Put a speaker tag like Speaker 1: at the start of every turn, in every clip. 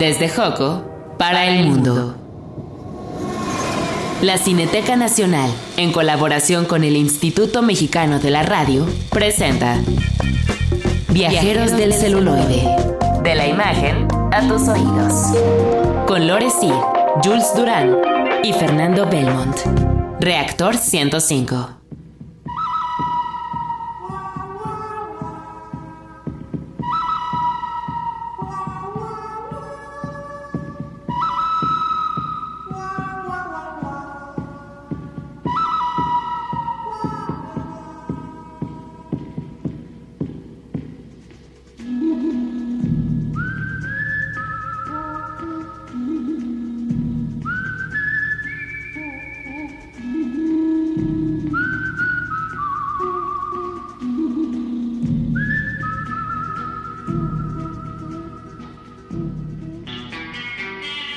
Speaker 1: Desde Joco para el mundo. La Cineteca Nacional, en colaboración con el Instituto Mexicano de la Radio, presenta Viajeros del celuloide. De la imagen a tus oídos. Con Lore Sir, Jules Durán y Fernando Belmont. Reactor 105.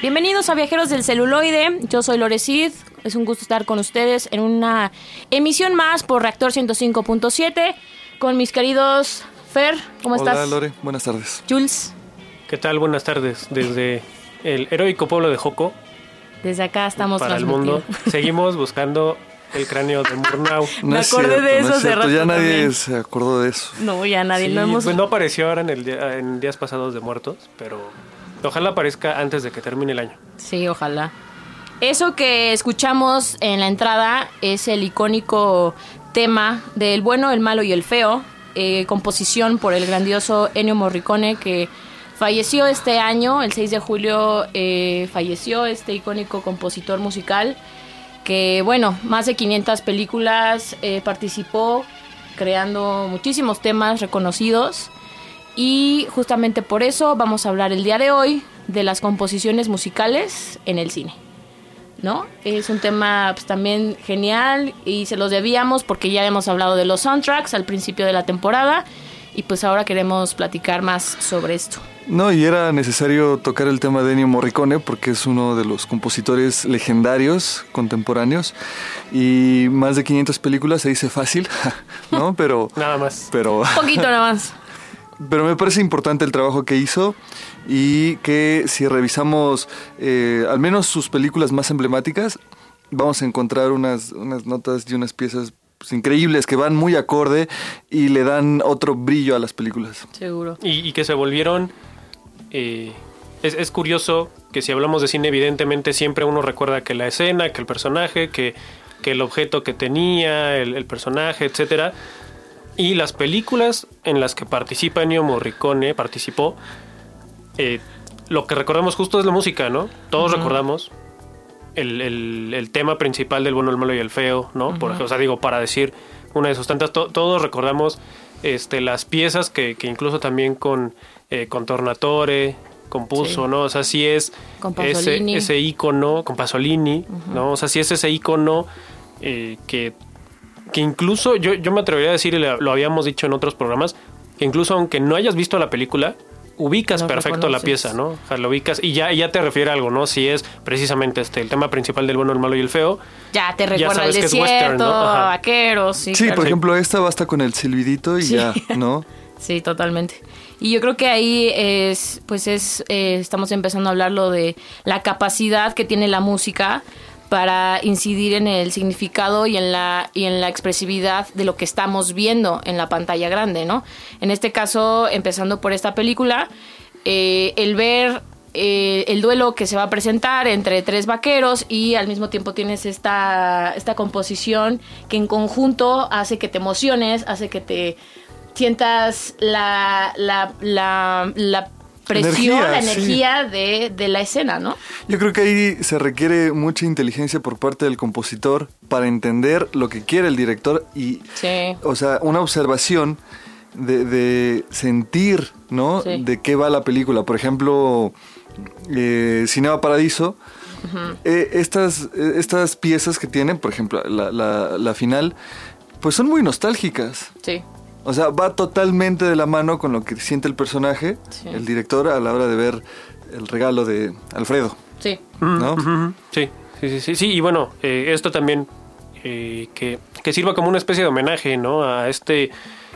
Speaker 2: Bienvenidos a Viajeros del Celuloide. Yo soy Lore Cid. Es un gusto estar con ustedes en una emisión más por Reactor 105.7 con mis queridos Fer. ¿Cómo estás?
Speaker 3: Hola Lore, buenas tardes.
Speaker 2: Jules.
Speaker 4: ¿Qué tal? Buenas tardes. Desde el heroico pueblo de Joco
Speaker 2: Desde acá estamos
Speaker 4: para el mundo. Seguimos buscando el cráneo de Murnau.
Speaker 2: Me
Speaker 3: es
Speaker 2: acordé de eso
Speaker 3: no es
Speaker 2: rato
Speaker 3: Ya nadie
Speaker 2: también.
Speaker 3: se acordó de eso.
Speaker 2: No, ya nadie.
Speaker 4: Sí,
Speaker 2: no hemos...
Speaker 4: pues no apareció ahora en, el día- en días pasados de muertos, pero ojalá aparezca antes de que termine el año.
Speaker 2: Sí, ojalá. Eso que escuchamos en la entrada es el icónico tema del bueno, el malo y el feo, eh, composición por el grandioso Ennio Morricone que falleció este año, el 6 de julio eh, falleció este icónico compositor musical que bueno, más de 500 películas eh, participó creando muchísimos temas reconocidos y justamente por eso vamos a hablar el día de hoy de las composiciones musicales en el cine. ¿No? Es un tema pues, también genial y se los debíamos porque ya hemos hablado de los soundtracks al principio de la temporada y pues ahora queremos platicar más sobre esto.
Speaker 3: No, y era necesario tocar el tema de Ennio Morricone porque es uno de los compositores legendarios contemporáneos y más de 500 películas se dice fácil, ¿no? Pero,
Speaker 4: Nada más.
Speaker 3: pero,
Speaker 2: poquito nada más.
Speaker 3: Pero me parece importante el trabajo que hizo y que si revisamos eh, al menos sus películas más emblemáticas, vamos a encontrar unas, unas notas y unas piezas pues, increíbles que van muy acorde y le dan otro brillo a las películas.
Speaker 2: Seguro.
Speaker 4: Y, y que se volvieron... eh, es, es curioso que si hablamos de cine, evidentemente siempre uno recuerda que la escena, que el personaje, que, que el objeto que tenía, el, el personaje, etcétera. Y las películas en las que participa Ennio Morricone, participó, eh, lo que recordamos justo es la música, ¿no? Todos recordamos el, el- el tema principal del bueno, el malo y el feo, ¿no? Por ejemplo, o sea, digo, para decir una de sus tantas, to- todos recordamos este, las piezas que, que incluso también con, eh, con Tornatore compuso,
Speaker 2: Sí.
Speaker 4: ¿no? O sea, sí es
Speaker 2: Con
Speaker 4: ese, ese ícono, con Pasolini, ¿no? O sea, sí es ese ícono eh, que, que incluso, yo, yo me atrevería a decir, y lo lo habíamos dicho en otros programas, que incluso aunque no hayas visto la película, ubicas
Speaker 2: Lo
Speaker 4: perfecto la pieza, ¿no? O sea, lo ubicas y ya, ya te refiere a algo, ¿no? Si es precisamente este el tema principal del bueno, el malo y el feo.
Speaker 2: Ya te recuerda
Speaker 4: sabes
Speaker 2: el
Speaker 4: que es
Speaker 2: desierto,
Speaker 4: western, ¿no?
Speaker 2: Vaqueros, sí.
Speaker 3: Sí,
Speaker 2: claro.
Speaker 3: por ejemplo, esta basta con el silbidito y
Speaker 2: Sí.
Speaker 3: ya, ¿no?
Speaker 2: Sí, totalmente. Y yo creo que ahí es, pues es, eh, estamos empezando a hablarlo de la capacidad que tiene la música para incidir en el significado y en la y en la expresividad de lo que estamos viendo en la pantalla grande, ¿no? En este caso, empezando por esta película, eh, el ver eh, el duelo que se va a presentar entre tres vaqueros y al mismo tiempo tienes esta, esta composición que en conjunto hace que te emociones, hace que te sientas la, la, la, la presión,
Speaker 3: Energía,
Speaker 2: la
Speaker 3: sí.
Speaker 2: energía de, de la escena, ¿no?
Speaker 3: Yo creo que ahí se requiere mucha inteligencia por parte del compositor para entender lo que quiere el director y,
Speaker 2: Sí.
Speaker 3: o sea, una observación de, de sentir, ¿no?
Speaker 2: Sí.
Speaker 3: De qué va la película. Por ejemplo, eh, Cinema Paradiso. eh, estas, eh, estas piezas que tienen, por ejemplo, la, la- la final, pues son muy nostálgicas.
Speaker 2: Sí.
Speaker 3: O sea, va totalmente de la mano con lo que siente el personaje,
Speaker 2: Sí.
Speaker 3: el director, a la hora de ver el regalo de Alfredo.
Speaker 2: Sí.
Speaker 3: ¿no?
Speaker 4: Ujú, Sí, sí, sí, sí, sí. Y bueno, eh, esto también eh, que, que sirva como una especie de homenaje, ¿no? A este,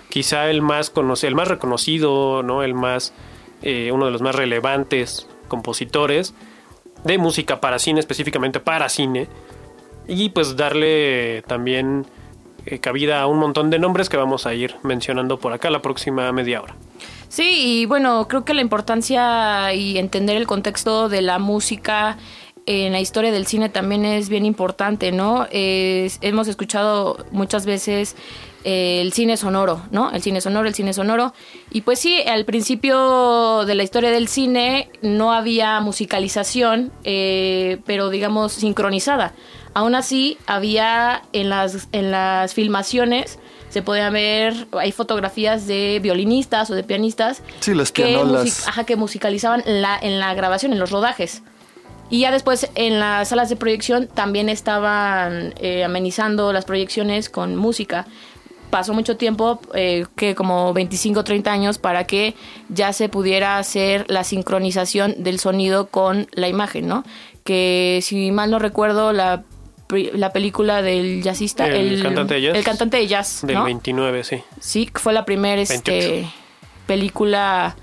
Speaker 4: quizá el más conoce, el más reconocido, ¿no? El más, eh, uno de los más relevantes compositores de música para cine, específicamente para cine, y pues darle también eh, cabida a un montón de nombres que vamos a ir mencionando por acá la próxima media hora.
Speaker 2: Sí, y bueno, creo que la importancia y entender el contexto de la música en la historia del cine también es bien importante, ¿no? hemos escuchado muchas veces eh, el cine sonoro, ¿no? El cine sonoro, el cine sonoro. Y pues sí, al principio de la historia del cine no había musicalización, eh, pero digamos sincronizada. Aún así, había en las, en las filmaciones se podían ver, hay fotografías de violinistas o de pianistas
Speaker 3: sí, las
Speaker 2: que, ajá, que musicalizaban la, en la grabación, en los rodajes. Y ya después en las salas de proyección también estaban eh, amenizando las proyecciones con música. Pasó mucho tiempo, eh, que como 25 o 30 años, para que ya se pudiera hacer la sincronización del sonido con la imagen, ¿no? Que si mal no recuerdo, la, la película del jazzista,
Speaker 4: el, cantante de jazz.
Speaker 2: El cantante de jazz.
Speaker 4: Del 29, sí.
Speaker 2: Sí, fue la primera este, película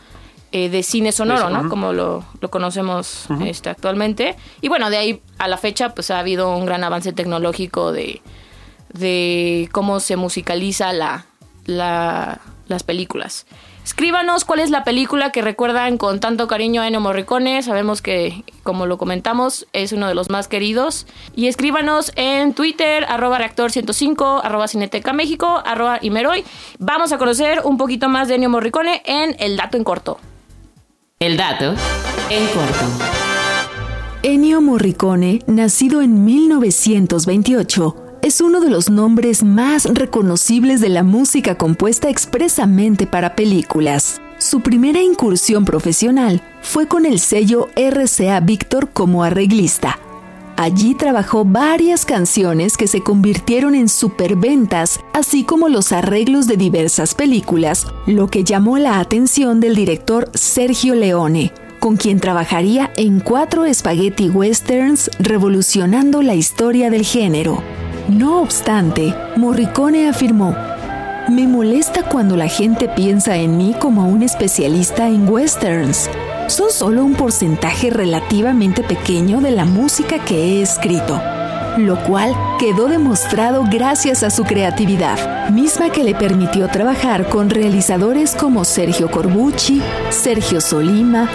Speaker 2: eh, de cine sonoro, ¿no? Como lo, conocemos este, actualmente. Y bueno, de ahí a la fecha, pues ha habido un gran avance tecnológico de, de cómo se musicaliza la, las películas. Escríbanos cuál es la película que recuerdan con tanto cariño a Ennio Morricone. Sabemos que, como lo comentamos, es uno de los más queridos. Y escríbanos en Twitter, arroba reactor105, arroba Cineteca México, arroba Imeroy. Vamos a conocer un poquito más de Ennio Morricone en El Dato en Corto.
Speaker 1: El dato en corto.
Speaker 5: Ennio Morricone, nacido en 1928, es uno de los nombres más reconocibles de la música compuesta expresamente para películas. Su primera incursión profesional fue con el sello RCA Victor como arreglista, Allí trabajó varias canciones que se convirtieron en superventas, así como los arreglos de diversas películas, lo que llamó la atención del director Sergio Leone, con quien trabajaría en cuatro spaghetti westerns revolucionando la historia del género. No obstante, Morricone afirmó, me molesta cuando la gente piensa en mí como un especialista en westerns. Son solo un porcentaje relativamente pequeño de la música que he escrito, lo cual quedó demostrado gracias a su creatividad, misma que le permitió trabajar con realizadores como Sergio Corbucci, Sergio Solima,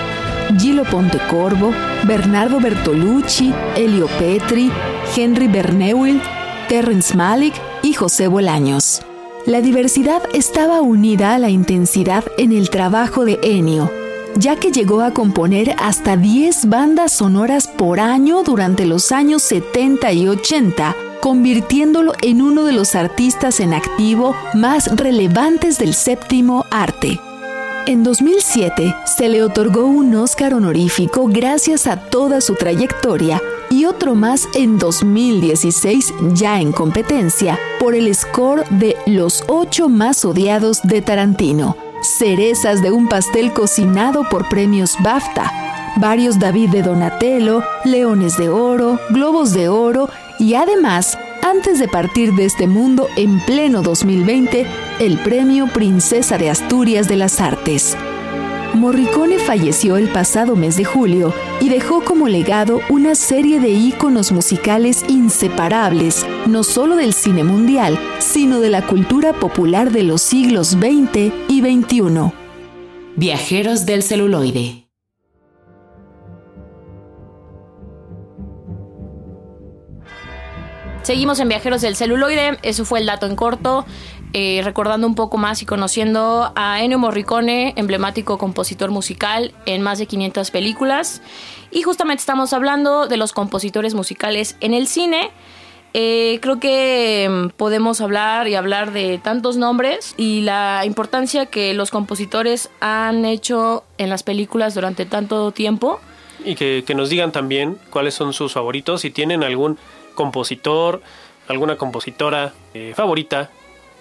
Speaker 5: Gilo Pontecorvo, Bernardo Bertolucci, Elio Petri, Henry Berneuil, Terrence Malick y José Bolaños. La diversidad estaba unida a la intensidad en el trabajo de Ennio, ya que llegó a componer hasta 10 bandas sonoras por año durante los años 70 y 80, convirtiéndolo en uno de los artistas en activo más relevantes del séptimo arte. En 2007 se le otorgó un Oscar honorífico gracias a toda su trayectoria y otro más en 2016 ya en competencia por el score de Los ocho más odiados de Tarantino cerezas de un pastel cocinado por premios BAFTA, varios David de Donatello, leones de oro, globos de oro y además, antes de partir de este mundo en pleno 2020, el premio Princesa de Asturias de las Artes. Morricone falleció el pasado mes de julio y dejó como legado una serie de íconos musicales inseparables, no solo del cine mundial, sino de la cultura popular de los siglos XX y XXI.
Speaker 1: Viajeros del celuloide.
Speaker 2: Seguimos en Viajeros del celuloide, eso fue el dato en corto. Eh, recordando un poco más y conociendo a Ennio Morricone, emblemático compositor musical en más de 500 películas. Y justamente estamos hablando de los compositores musicales en el cine. Eh, creo que mm, podemos hablar y hablar de tantos nombres y la importancia que los compositores han hecho en las películas durante tanto tiempo.
Speaker 4: Y que, nos digan también cuáles son sus favoritos, si tienen algún compositor, alguna compositora eh, favorita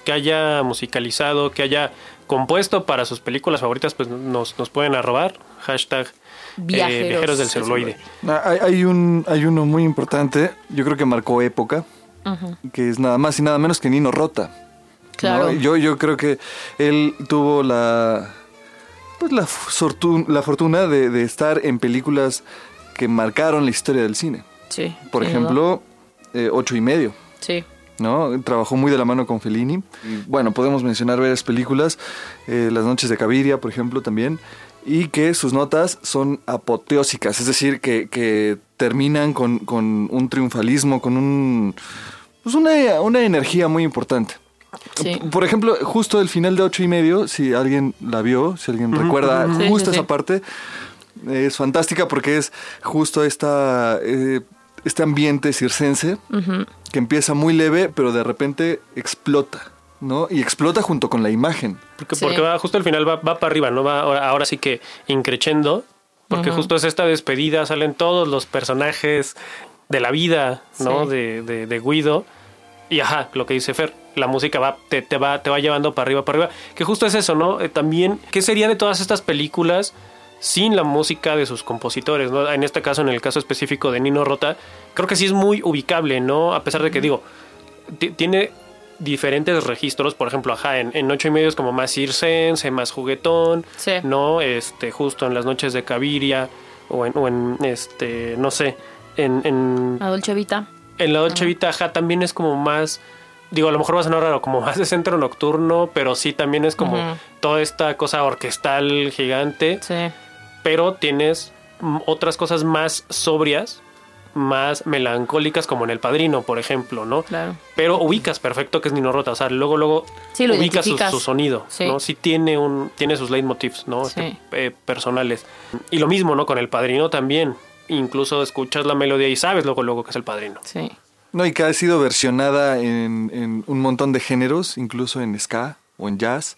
Speaker 4: que haya musicalizado, que haya compuesto para sus películas favoritas, pues nos, nos pueden arrobar. Hashtag eh, viajeros, del celuloide.
Speaker 3: Ah, hay, un, hay uno muy importante, yo creo que marcó época, que es nada más y nada menos que Nino Rota.
Speaker 2: Claro.
Speaker 3: Yo, yo creo que él tuvo la, pues la, la fortuna de, de, estar en películas que marcaron la historia del cine.
Speaker 2: Sí.
Speaker 3: Por ejemplo, eh, Ocho y medio.
Speaker 2: Sí.
Speaker 3: ¿No? Trabajó muy de la mano con Fellini. bueno, podemos mencionar varias películas, eh, Las noches de Caviria, por ejemplo, también, y que sus notas son apoteósicas, es decir, que, que terminan con, con, un triunfalismo, con un, pues una, una energía muy importante.
Speaker 2: Sí.
Speaker 3: Por ejemplo, justo el final de ocho y medio, si alguien la vio, si alguien recuerda justo
Speaker 2: sí,
Speaker 3: esa
Speaker 2: sí.
Speaker 3: parte, es fantástica porque es justo esta, eh, este ambiente circense que empieza muy leve, pero de repente explota, ¿no? Y explota junto con la imagen.
Speaker 4: Porque,
Speaker 2: Sí.
Speaker 4: porque va, justo al final va, va para arriba, ¿no? Va ahora, ahora sí que increchendo. Porque justo es esta despedida, salen todos los personajes de la vida, ¿no?
Speaker 2: Sí.
Speaker 4: De, de, de Guido. Y ajá, lo que dice Fer, la música va, te, te va, te va llevando para arriba, para arriba. Que justo es eso, ¿no? Eh, también, ¿qué sería de todas estas películas sin la música de sus compositores, ¿no? En este caso, en el caso específico de Nino Rota, creo que sí es muy ubicable, ¿no? A pesar de que, digo, ti- tiene diferentes registros, por ejemplo, ajá, en, en ocho y medio es como más circense, más juguetón,
Speaker 2: Sí.
Speaker 4: ¿no? Este, justo en las noches de Caviria, o en, o en este, no sé, en, en,
Speaker 2: La Dolce Vita.
Speaker 4: en la Dolce Vita, ajá, también es como más, digo, a lo mejor va a sonar raro, como más de centro nocturno, pero sí también es como toda esta cosa orquestal gigante,
Speaker 2: Sí.
Speaker 4: Pero tienes otras cosas más sobrias, más melancólicas, como en El Padrino, por ejemplo, ¿no?
Speaker 2: Claro.
Speaker 4: Pero ubicas perfecto que es Nino Rota, o sea, luego, luego
Speaker 2: Sí, lo
Speaker 4: ubicas su, sonido,
Speaker 2: Sí.
Speaker 4: ¿no? Sí tiene, un, tiene sus leitmotivs, ¿no?
Speaker 2: Sí.
Speaker 4: Este, eh, personales. Y lo mismo, ¿no? Con El Padrino también. Incluso escuchas la melodía y sabes luego, luego que es El Padrino.
Speaker 2: Sí.
Speaker 3: No, y que ha sido versionada en, en un montón de géneros, incluso en ska o en jazz,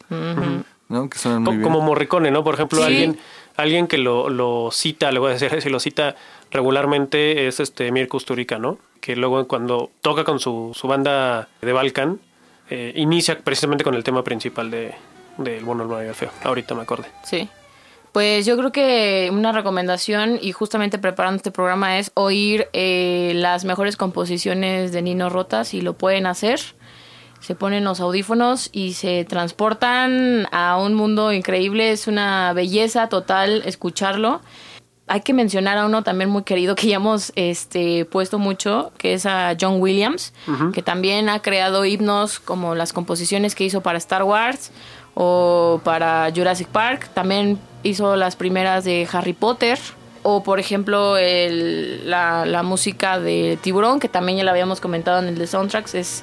Speaker 3: ¿no? Que suenan muy bien.
Speaker 4: Como Morricone, ¿no? Por ejemplo,
Speaker 2: Sí.
Speaker 4: alguien, alguien que lo, lo cita, le voy a decir, si lo cita regularmente es este Mir Kusturica, ¿no? Que luego cuando toca con su, su banda de Balkan, eh, inicia precisamente con el tema principal de, de El bueno, el y el feo. Ahorita me acordé.
Speaker 2: Sí. Pues yo creo que una recomendación y justamente preparando este programa es oír eh, las mejores composiciones de Nino Rota si lo pueden hacer. Se ponen los audífonos y se transportan a un mundo increíble. Es una belleza total escucharlo. Hay que mencionar a uno también muy querido que ya hemos este, puesto mucho, que es a John Williams, que también ha creado himnos como las composiciones que hizo para Star Wars o para Jurassic Park. También hizo las primeras de Harry Potter. O por ejemplo el- la, la música de Tiburón, que también ya la habíamos comentado en el de Soundtracks, es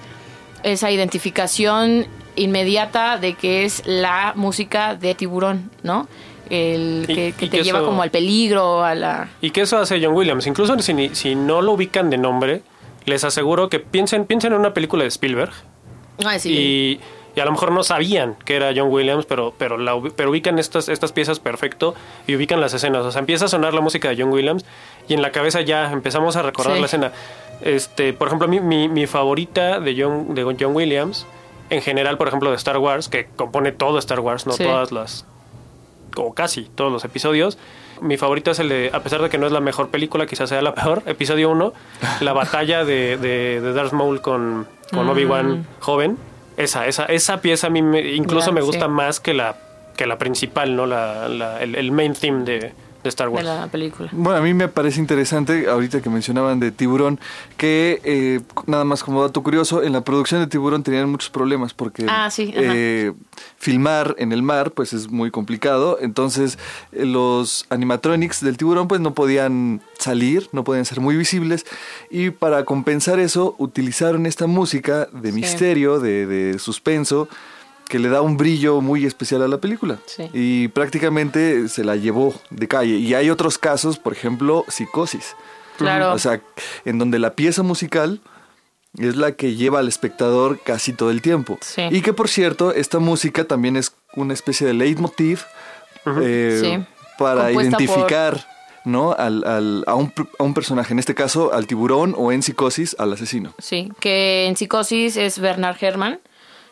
Speaker 2: esa identificación inmediata de que es la música de Tiburón, ¿no? El
Speaker 4: Y-
Speaker 2: que, te
Speaker 4: que
Speaker 2: lleva
Speaker 4: eso-
Speaker 2: como al peligro, a la...
Speaker 4: Y que eso hace John Williams. Incluso si, si no lo ubican de nombre, les aseguro que piensen, piensen en una película de Spielberg.
Speaker 2: Ay, sí.
Speaker 4: Y, y a lo mejor no sabían que era John Williams, pero, pero, la, pero ubican estas, estas piezas perfecto y ubican las escenas. O sea, empieza a sonar la música de John Williams y en la cabeza ya empezamos a recordar
Speaker 2: Sí.
Speaker 4: la escena. Este, por ejemplo, mi, mi, mi favorita de John, de John Williams, en general, por ejemplo, de Star Wars, que compone todo Star Wars, no
Speaker 2: Sí.
Speaker 4: todas las, o casi todos los episodios. Mi favorito es el de, a pesar de que no es la mejor película, quizás sea la peor, episodio 1, la batalla de, de, de Darth Maul con, con
Speaker 2: Mm.
Speaker 4: Obi-Wan joven. Esa, esa, esa pieza a mí me- incluso me gusta
Speaker 2: sí.
Speaker 4: más que la, que la principal, ¿no? La, la- el, el main theme de, de Star
Speaker 2: de
Speaker 4: Wars.
Speaker 2: la película.
Speaker 3: Bueno, a mí me parece interesante, ahorita que mencionaban de Tiburón, que eh, nada más como dato curioso, en la producción de Tiburón tenían muchos problemas porque
Speaker 2: Ah, sí,
Speaker 3: eh, filmar en el mar pues es muy complicado, entonces eh, los animatronics del tiburón pues no podían salir, no podían ser muy visibles y para compensar eso utilizaron esta música de
Speaker 2: Sí.
Speaker 3: misterio, de, de suspenso, que le da un brillo muy especial a la película.
Speaker 2: Sí.
Speaker 3: Y prácticamente se la llevó de calle. Y hay otros casos, por ejemplo, Psicosis.
Speaker 2: Claro.
Speaker 3: O sea, en donde la pieza musical es la que lleva al espectador casi todo el tiempo.
Speaker 2: Sí.
Speaker 3: Y que, por cierto, esta música también es una especie de leitmotiv eh,
Speaker 2: Sí.
Speaker 3: para
Speaker 2: Compuesta
Speaker 3: identificar ¿no? Al, al- a, un, a un personaje, en este caso al tiburón o en Psicosis al asesino.
Speaker 2: Sí, que en Psicosis es Bernard Herrmann,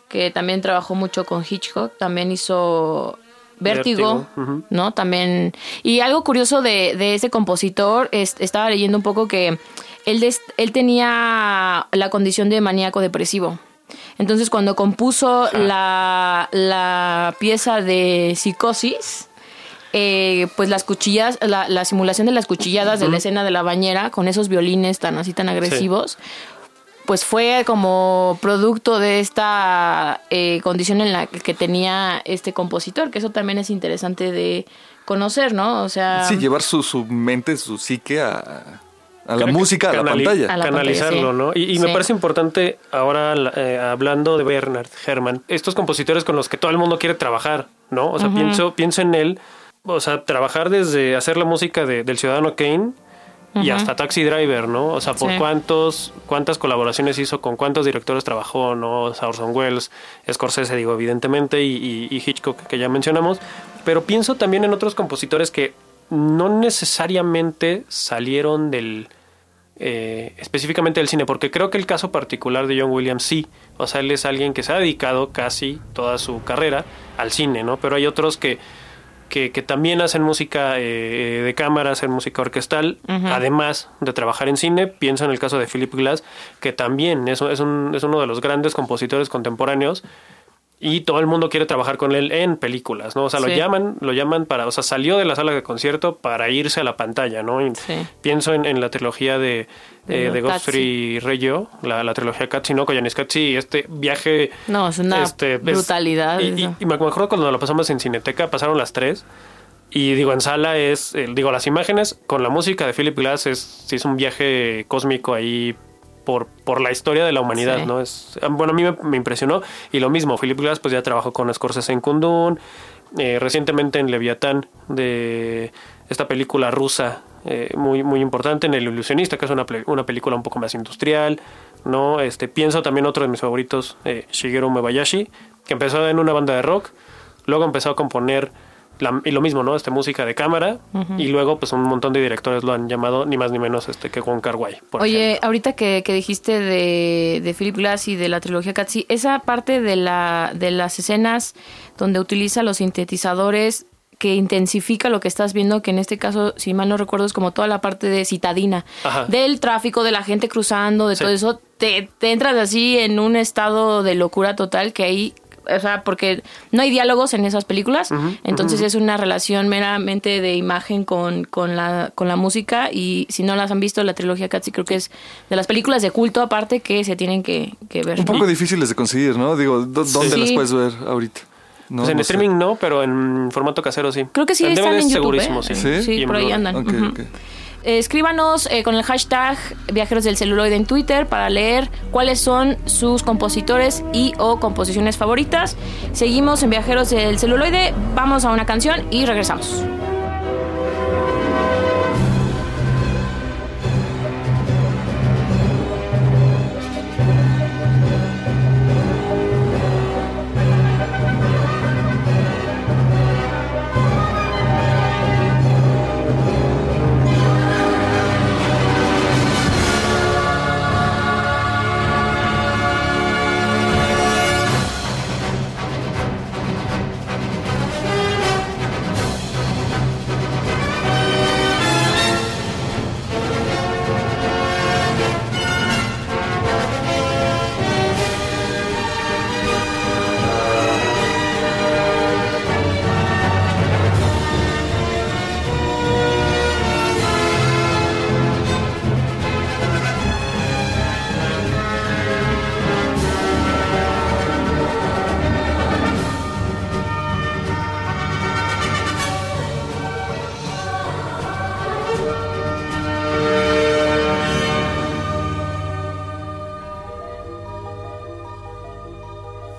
Speaker 2: que también trabajó mucho con Hitchcock, también hizo Vértigo. ¿no? También... Y algo curioso de, de ese compositor, es- estaba leyendo un poco que él, des- él tenía la condición de maníaco depresivo. Entonces cuando compuso la, la pieza de Psicosis, eh, pues las cuchillas, la, la simulación de las cuchilladas de la escena de la bañera con esos violines tan así tan agresivos. Pues fue como producto de esta eh, condición en la que tenía este compositor, que eso también es interesante de conocer, ¿no? O sea,
Speaker 3: Sí, llevar su, su mente, su psique a, a la música, a la pantalla.
Speaker 2: A la
Speaker 4: canalizarlo,
Speaker 2: pantalla,
Speaker 4: ¿no? Y, y me
Speaker 2: Sí.
Speaker 4: parece importante ahora, eh, hablando de Bernard Herrmann, estos compositores con los que todo el mundo quiere trabajar, ¿no? O sea, pienso, pienso en él, o sea, trabajar desde hacer la música de- del Ciudadano Kane y hasta Taxi Driver, ¿no? O sea, por
Speaker 2: Sí.
Speaker 4: cuántos, cuántas colaboraciones hizo, con cuántos directores trabajó, ¿no? O sea, Orson Welles, Scorsese, digo, evidentemente, y, y- y Hitchcock, que ya mencionamos. Pero pienso también en otros compositores que no necesariamente salieron del, eh, específicamente del cine, porque creo que el caso particular de John Williams sí, o sea, él es alguien que se ha dedicado casi toda su carrera al cine, ¿no? Pero hay otros que, que, que también hacen música eh, de cámara, hacen música orquestal, además de trabajar en cine. Pienso en el caso de Philip Glass, que también es, es, un- es uno de los grandes compositores contemporáneos. Y todo el mundo quiere trabajar con él en películas, ¿no? O sea, lo llaman, lo llaman para, o sea, salió de la sala de concierto para irse a la pantalla, ¿no? Y
Speaker 2: Sí.
Speaker 4: Pienso en, en la trilogía de,
Speaker 2: De
Speaker 4: eh, de. Godfrey Reggio, la, la trilogía Cazzi, ¿no? Con Janis Cazzi, este viaje...
Speaker 2: No, es una
Speaker 4: este, es-
Speaker 2: brutalidad
Speaker 4: y, y-
Speaker 2: eso.
Speaker 4: y me acuerdo cuando lo pasamos en Cineteca, pasaron las tres. Y digo, en sala es, eh, digo, las imágenes con la música de Philip Glass es, es un viaje cósmico ahí por, por la historia de la humanidad,
Speaker 2: Sí.
Speaker 4: ¿no? Es, ah, bueno, a mí me, me impresionó. Y lo mismo, Philip Glass pues ya trabajó con Scorsese en Kundun, eh, recientemente en Leviatán, de esta película rusa eh, muy, muy importante, en El Ilusionista, que es una, una película un poco más industrial, ¿no? Este, pienso también otro de mis favoritos, eh, Shigeru Mebayashi, que empezó en una banda de rock, luego empezó a componer la- y lo mismo, ¿no? Este, música de cámara, y luego pues un montón de directores lo han llamado ni más ni menos este que Wai. por
Speaker 2: Oye,
Speaker 4: ejemplo.
Speaker 2: ahorita que, que dijiste de, de Philip Glass y de la trilogía Cazzi, esa parte de, la, de las escenas donde utiliza los sintetizadores que intensifica lo que estás viendo, que en este caso, si mal no recuerdo, es como toda la parte de citadina,
Speaker 4: Ajá.
Speaker 2: del tráfico, de la gente cruzando, de
Speaker 4: Sí.
Speaker 2: todo eso, te, te entras así en un estado de locura total que ahí, o sea, porque no hay diálogos en esas películas, entonces es una relación meramente de imagen con, con, la, con la música y si no las han visto, la trilogía Cazzi creo que es de las películas de culto aparte que se tienen que, que ver.
Speaker 3: Un poco difíciles de conseguir, ¿no? Digo, ¿dó- ¿dónde
Speaker 2: Sí.
Speaker 3: las puedes ver ahorita? No,
Speaker 4: Pues en
Speaker 3: no sé.
Speaker 4: streaming no, pero en formato casero sí.
Speaker 2: Creo que sí
Speaker 4: En
Speaker 2: están en YouTube,
Speaker 4: segurísimo,
Speaker 2: ¿eh?
Speaker 4: sí.
Speaker 3: ¿Sí?
Speaker 2: Por ahí andan.
Speaker 3: Ok,
Speaker 2: Ujú.
Speaker 3: ok.
Speaker 2: Eh, escríbanos eh, con el hashtag Viajeros del Celuloide en Twitter para leer cuáles son sus compositores y o composiciones favoritas. Seguimos en Viajeros del Celuloide, vamos a una canción y regresamos.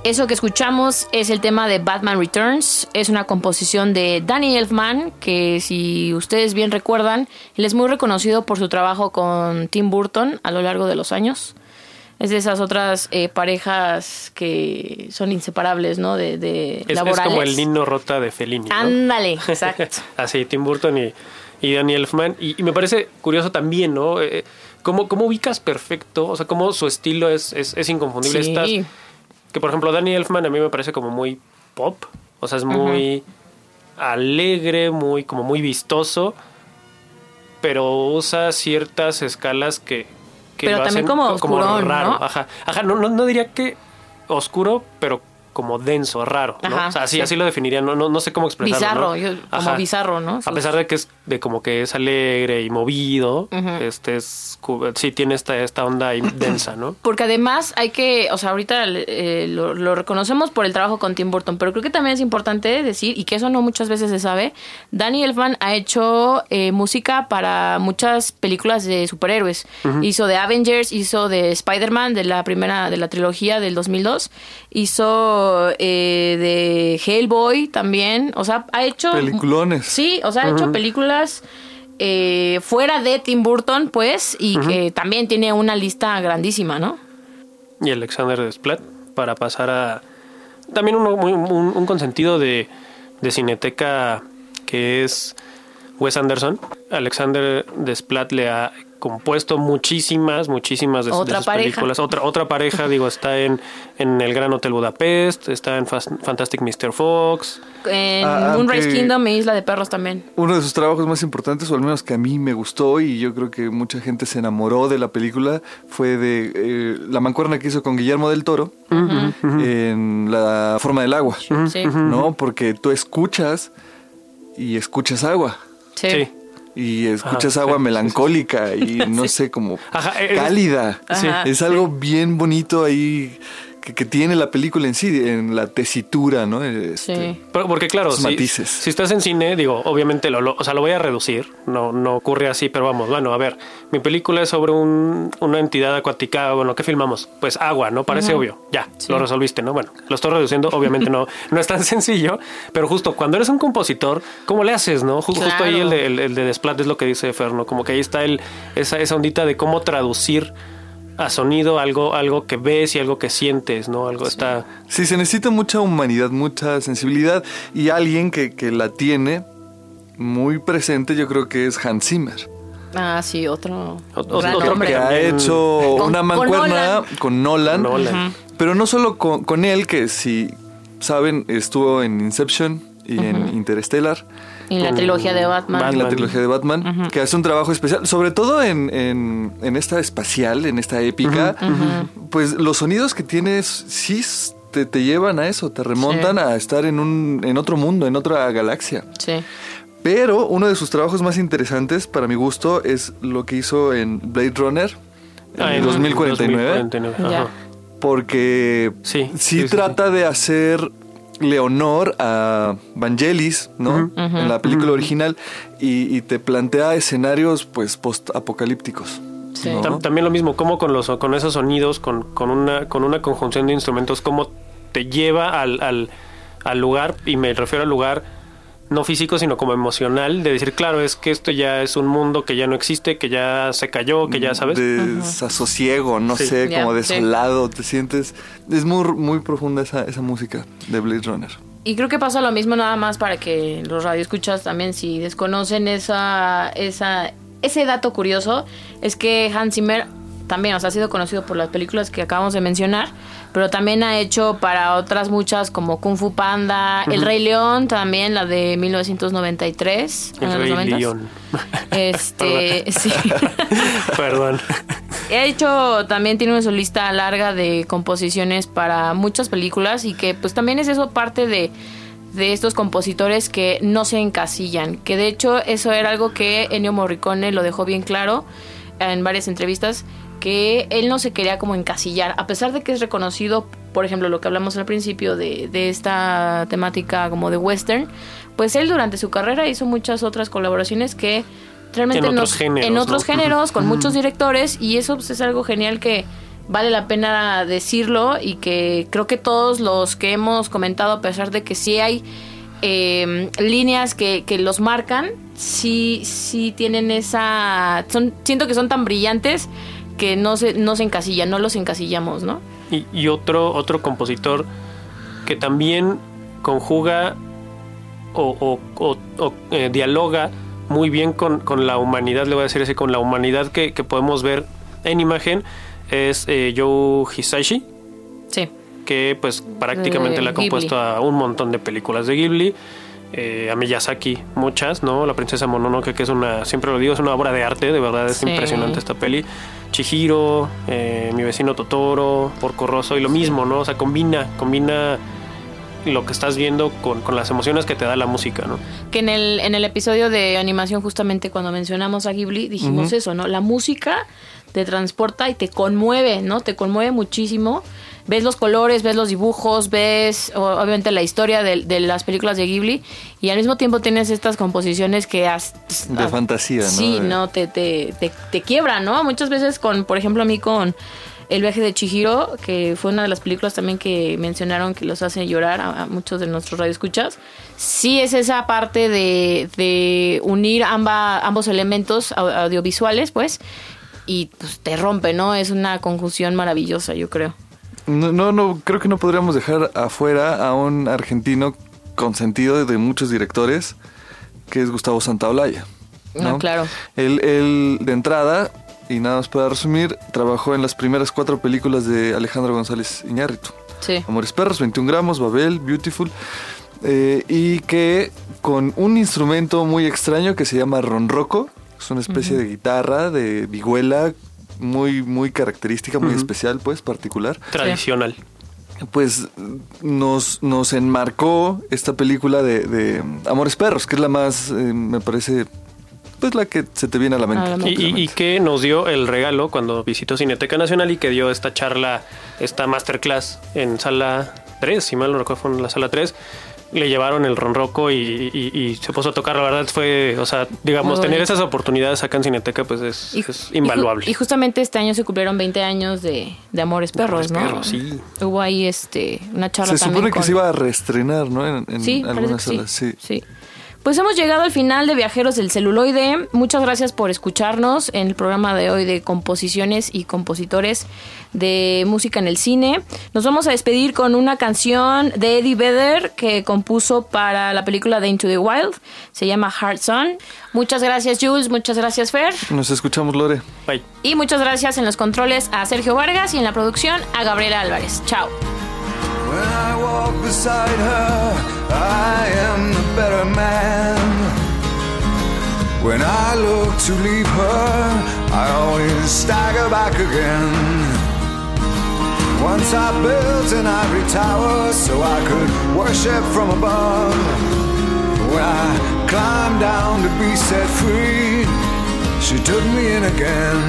Speaker 2: Eso que escuchamos es el tema de Batman Returns. Es una composición de Danny Elfman, que si ustedes bien recuerdan, él es muy reconocido por su trabajo con Tim Burton a lo largo de los años. Es de esas otras eh, parejas que son inseparables, ¿no? De, de
Speaker 4: Es, es
Speaker 2: laborales.
Speaker 4: como el Nino Rota de Fellini. ¿no?
Speaker 2: Ándale, exacto.
Speaker 4: Así, Tim Burton y, y Danny Elfman. Y, y me parece curioso también, ¿no? Eh, ¿cómo, cómo ubicas perfecto? O sea, cómo su estilo es, es, es inconfundible.
Speaker 2: Sí.
Speaker 4: Estas- que, por ejemplo, Danny Elfman a mí me parece como muy pop. O sea, es muy alegre, muy, como muy vistoso. Pero usa ciertas escalas que, que
Speaker 2: Pero
Speaker 4: lo
Speaker 2: también
Speaker 4: hacen
Speaker 2: como
Speaker 4: co-
Speaker 2: oscurón,
Speaker 4: raro.
Speaker 2: ¿no?
Speaker 4: Ajá, ajá no, no, no diría que oscuro, pero como denso, raro, ¿no?
Speaker 2: Ajá,
Speaker 4: o sea, así,
Speaker 2: sí.
Speaker 4: así lo definiría, no, no, no sé cómo expresarlo.
Speaker 2: Bizarro,
Speaker 4: ¿no?
Speaker 2: yo- como bizarro, ¿no?
Speaker 4: A pesar de que es de como que es alegre y movido, este es sí tiene esta, esta onda ahí densa, ¿no?
Speaker 2: Porque además hay que, o sea, ahorita eh, lo, lo reconocemos por el trabajo con Tim Burton, pero creo que también es importante decir, y que eso no muchas veces se sabe, Danny Elfman ha hecho eh, música para muchas películas de superhéroes. Hizo de Avengers, hizo de Spider-Man, de la primera, de la trilogía del 2002, hizo eh, de Hellboy también, o sea, ha hecho...
Speaker 3: Peliculones.
Speaker 2: Sí, o sea, ha hecho películas eh, fuera de Tim Burton, pues, y que también tiene una lista grandísima, ¿no?
Speaker 4: y Alexander Desplat para pasar a también uno muy- un, un consentido de, de cineteca que es Wes Anderson. Alexander Desplat le ha compuesto muchísimas, muchísimas de, sus
Speaker 2: pareja.
Speaker 4: películas. Otra, otra pareja, digo, está en, en El Gran Hotel Budapest, está en Fas- Fantastic Mr. Fox.
Speaker 2: En
Speaker 3: Ah,
Speaker 2: Moonrise
Speaker 3: aunque-
Speaker 2: Kingdom e Isla de Perros también.
Speaker 3: Uno de sus trabajos más importantes, o al menos que a mí me gustó y yo creo que mucha gente se enamoró de la película, fue de eh, la mancuerna que hizo con Guillermo del Toro en La forma del agua,
Speaker 2: Sí.
Speaker 3: ¿no? Porque tú escuchas y escuchas agua.
Speaker 2: Sí.
Speaker 4: Sí.
Speaker 3: Y escuchas
Speaker 4: Ajá,
Speaker 3: agua melancólica y no sé, como
Speaker 4: Ajá, es-
Speaker 3: cálida. Es algo bien bonito ahí que, que tiene la película en sí, en la tesitura, ¿no? Este,
Speaker 2: Sí.
Speaker 4: Pero- Porque claro, si,
Speaker 3: matices.
Speaker 4: si estás en cine, digo, obviamente lo, lo- o sea, lo voy a reducir, no, no ocurre así, pero vamos, bueno, a ver, mi película es sobre un- una entidad acuática, bueno, ¿qué filmamos? Pues agua, ¿no? Parece obvio, ya,
Speaker 2: Sí.
Speaker 4: lo resolviste, ¿no? Bueno, lo estoy reduciendo, obviamente no, no es tan sencillo, pero justo cuando eres un compositor, ¿cómo le haces, no? Ju- Justo
Speaker 2: Claro.
Speaker 4: ahí el de, el, el de Desplat es lo que dice Ferno, como que ahí está el, esa, esa ondita de cómo traducir a sonido algo, algo que ves y algo que sientes, ¿no? Algo está...
Speaker 3: Sí, se necesita mucha humanidad, mucha sensibilidad y alguien que, que la tiene muy presente, yo creo que es Hans Zimmer,
Speaker 2: Ah, sí, otro.
Speaker 4: Otro-
Speaker 2: gran
Speaker 4: otro
Speaker 2: hombre.
Speaker 3: que ha hecho
Speaker 2: Con-
Speaker 3: una
Speaker 2: con
Speaker 3: mancuerna
Speaker 2: Nolan.
Speaker 3: con Nolan, pero no solo con, con él, que si saben, estuvo en Inception y en Interstellar.
Speaker 2: Y la trilogía de Batman.
Speaker 3: en la
Speaker 4: Batman.
Speaker 3: trilogía de Batman, que hace un trabajo especial, sobre todo en, en, en esta espacial, en esta épica, pues los sonidos que tienes sí te, te llevan a eso, te remontan
Speaker 2: Sí.
Speaker 3: a estar en, un, en otro mundo, en otra galaxia.
Speaker 2: Sí.
Speaker 3: Pero uno de sus trabajos más interesantes, para mi gusto, es lo que hizo en Blade Runner en
Speaker 4: Ah,
Speaker 3: el 2049
Speaker 4: 2049,
Speaker 2: Ya.
Speaker 4: ajá.
Speaker 3: porque
Speaker 4: Sí,
Speaker 3: sí,
Speaker 4: sí, sí,
Speaker 3: trata de hacer Leonor a Vangelis, ¿no? En la película original y, y te plantea escenarios pues post-apocalípticos.
Speaker 2: Sí.
Speaker 3: ¿no?
Speaker 4: Tam- También lo mismo, como con los con esos sonidos, con, con una con una conjunción de instrumentos, cómo te lleva al, al, al lugar, y me refiero al lugar no físico, sino como emocional, de decir, claro, es que esto ya es un mundo que ya no existe, que ya se cayó, que ya sabes.
Speaker 3: Desasosiego, no
Speaker 4: Sí.
Speaker 3: sé, como
Speaker 2: sí.
Speaker 3: desolado, te sientes... Es muy, muy profunda esa, esa música de Blade Runner.
Speaker 2: Y creo que pasa lo mismo nada más para que los radioescuchas también, si desconocen esa, esa, ese dato curioso, es que Hans Zimmer también, o sea, ha sido conocido por las películas que acabamos de mencionar, pero también ha hecho para otras muchas como Kung Fu Panda, El Rey León, también la de 1993, en
Speaker 4: El
Speaker 2: los
Speaker 4: Rey
Speaker 2: 90s.
Speaker 4: León.
Speaker 2: Este, sí.
Speaker 4: Perdón.
Speaker 2: He hecho, también tiene una solista larga de composiciones para muchas películas y que pues también es eso parte de, de estos compositores que no se encasillan, que de hecho eso era algo que Ennio Morricone lo dejó bien claro en varias entrevistas, que él no se quería como encasillar, a pesar de que es reconocido, por ejemplo, lo que hablamos al principio de, de esta temática como de western, pues él durante su carrera hizo muchas otras colaboraciones que realmente
Speaker 4: En otros
Speaker 2: nos-
Speaker 4: géneros,
Speaker 2: en otros
Speaker 4: ¿no?
Speaker 2: géneros con muchos directores y eso pues, es algo genial que vale la pena decirlo y que creo que todos los que hemos comentado a pesar de que sí hay eh, líneas que, que los marcan sí sí tienen esa son siento que son tan brillantes que no se no se encasillan no los encasillamos no
Speaker 4: Y, y otro, otro compositor que también conjuga o, o- o- o, eh, dialoga muy bien con, con la humanidad, le voy a decir así, con la humanidad que, que podemos ver en imagen, es eh, Joe Hisashi,
Speaker 2: sí.
Speaker 4: Que pues prácticamente
Speaker 2: De
Speaker 4: le ha compuesto a un montón de películas de Ghibli. Eh, a Miyazaki, muchas, ¿no? La princesa Mononoke, que es una, siempre lo digo, es una obra de arte, de verdad es
Speaker 2: Sí.
Speaker 4: impresionante esta peli. Chihiro, eh, mi vecino Totoro, Porco Rosso, y lo mismo, ¿no? O sea, combina, combina lo que estás viendo con, con las emociones que te da la música, ¿no?
Speaker 2: Que en el, en el episodio de animación, justamente cuando mencionamos a Ghibli, dijimos eso, ¿no? La música te transporta y te conmueve, ¿no? Te conmueve muchísimo. Ves los colores, ves los dibujos, ves obviamente la historia de, de las películas de Ghibli y al mismo tiempo tienes estas composiciones que has,
Speaker 3: De
Speaker 2: ah,
Speaker 3: fantasía, ¿no?
Speaker 2: Sí, no, te, te, te, te quiebra, ¿no? Muchas veces con, por ejemplo, a mí con El viaje de Chihiro, que fue una de las películas también que mencionaron que los hace llorar a, a muchos de nuestros radioescuchas. Sí es esa parte de, de unir amba- ambos elementos au- audiovisuales, pues, y pues te rompe, ¿no? Es una conjunción maravillosa, yo creo.
Speaker 3: No, no, no, creo que no podríamos dejar afuera a un argentino consentido de muchos directores, que es Gustavo Santaolalla. ¿no?
Speaker 2: Ah, claro.
Speaker 3: Él, él, de entrada, y nada más para resumir, trabajó en las primeras cuatro películas de Alejandro González Iñárritu.
Speaker 2: Sí.
Speaker 3: Amores Perros, 21 gramos, Babel, Beautiful. eh, y que con un instrumento muy extraño que se llama ronroco, es una especie de guitarra de vihuela muy, muy característica, muy especial, pues, particular
Speaker 4: Tradicional.
Speaker 3: pues nos, nos enmarcó esta película de, de Amores Perros, que es la más, eh, me parece, pues la que se te viene a la mente.
Speaker 4: Y, y- que nos dio el regalo cuando visitó Cineteca Nacional y que dio esta charla, esta masterclass en sala 3, si mal no recuerdo, fue en la sala 3. Le llevaron el ronroco y, y- y se puso a tocar. La verdad fue, o sea, digamos, tener esas oportunidades acá en Cineteca, pues es,
Speaker 2: Y,
Speaker 4: es
Speaker 2: y ju-
Speaker 4: invaluable.
Speaker 2: Y, justamente este año se cumplieron 20 años de, de Amores Perros,
Speaker 4: Amores
Speaker 2: ¿no?
Speaker 4: Perros, sí.
Speaker 2: Hubo ahí este, una charla
Speaker 3: Se
Speaker 2: también
Speaker 3: supone que
Speaker 2: con-
Speaker 3: se iba a reestrenar, ¿no? En, en
Speaker 2: Sí,
Speaker 3: algunas
Speaker 2: sí.
Speaker 3: salas, sí.
Speaker 2: sí. Pues hemos llegado al final de Viajeros del Celuloide. Muchas gracias por escucharnos en el programa de hoy de composiciones y compositores de música en el cine. Nos vamos a despedir con una canción de Eddie Vedder que compuso para la película de Into the Wild. Se llama Heart Sun. Muchas gracias Jules, muchas gracias Fer.
Speaker 3: Nos escuchamos, Lore.
Speaker 4: Bye.
Speaker 2: Y muchas gracias en los controles a Sergio Vargas y en la producción a Gabriela Álvarez. Chao.
Speaker 6: When I walk beside her, I am the better man. When I look to leave her, I always stagger back again. Once I built an ivory tower so I could worship from above. When I climbed down to be set free, she took me in again.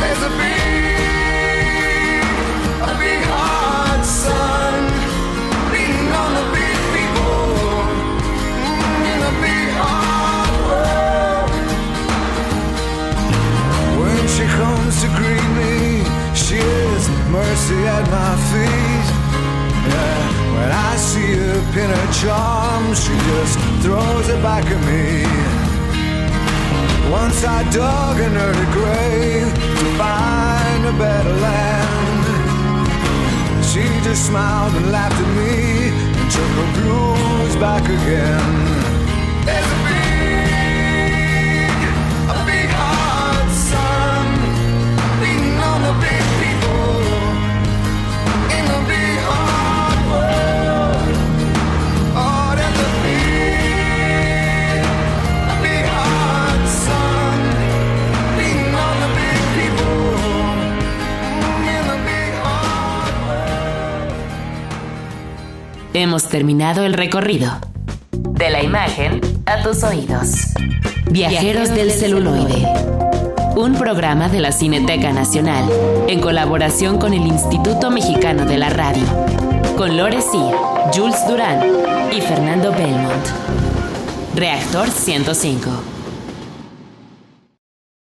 Speaker 6: There's a big, to greet me, she is mercy at my feet. Yeah, when I see her pin her charms, she just throws it back at me. Once I dug an early grave to find a better land. She just smiled and laughed at me and took her blues back again. There's a
Speaker 1: Hemos terminado el recorrido. De la imagen a tus oídos. Viajeros del celuloide. Un programa de la Cineteca Nacional en colaboración con el Instituto Mexicano de la Radio. Con Lore Sí, Jules Durán y Fernando Belmont. Reactor 105.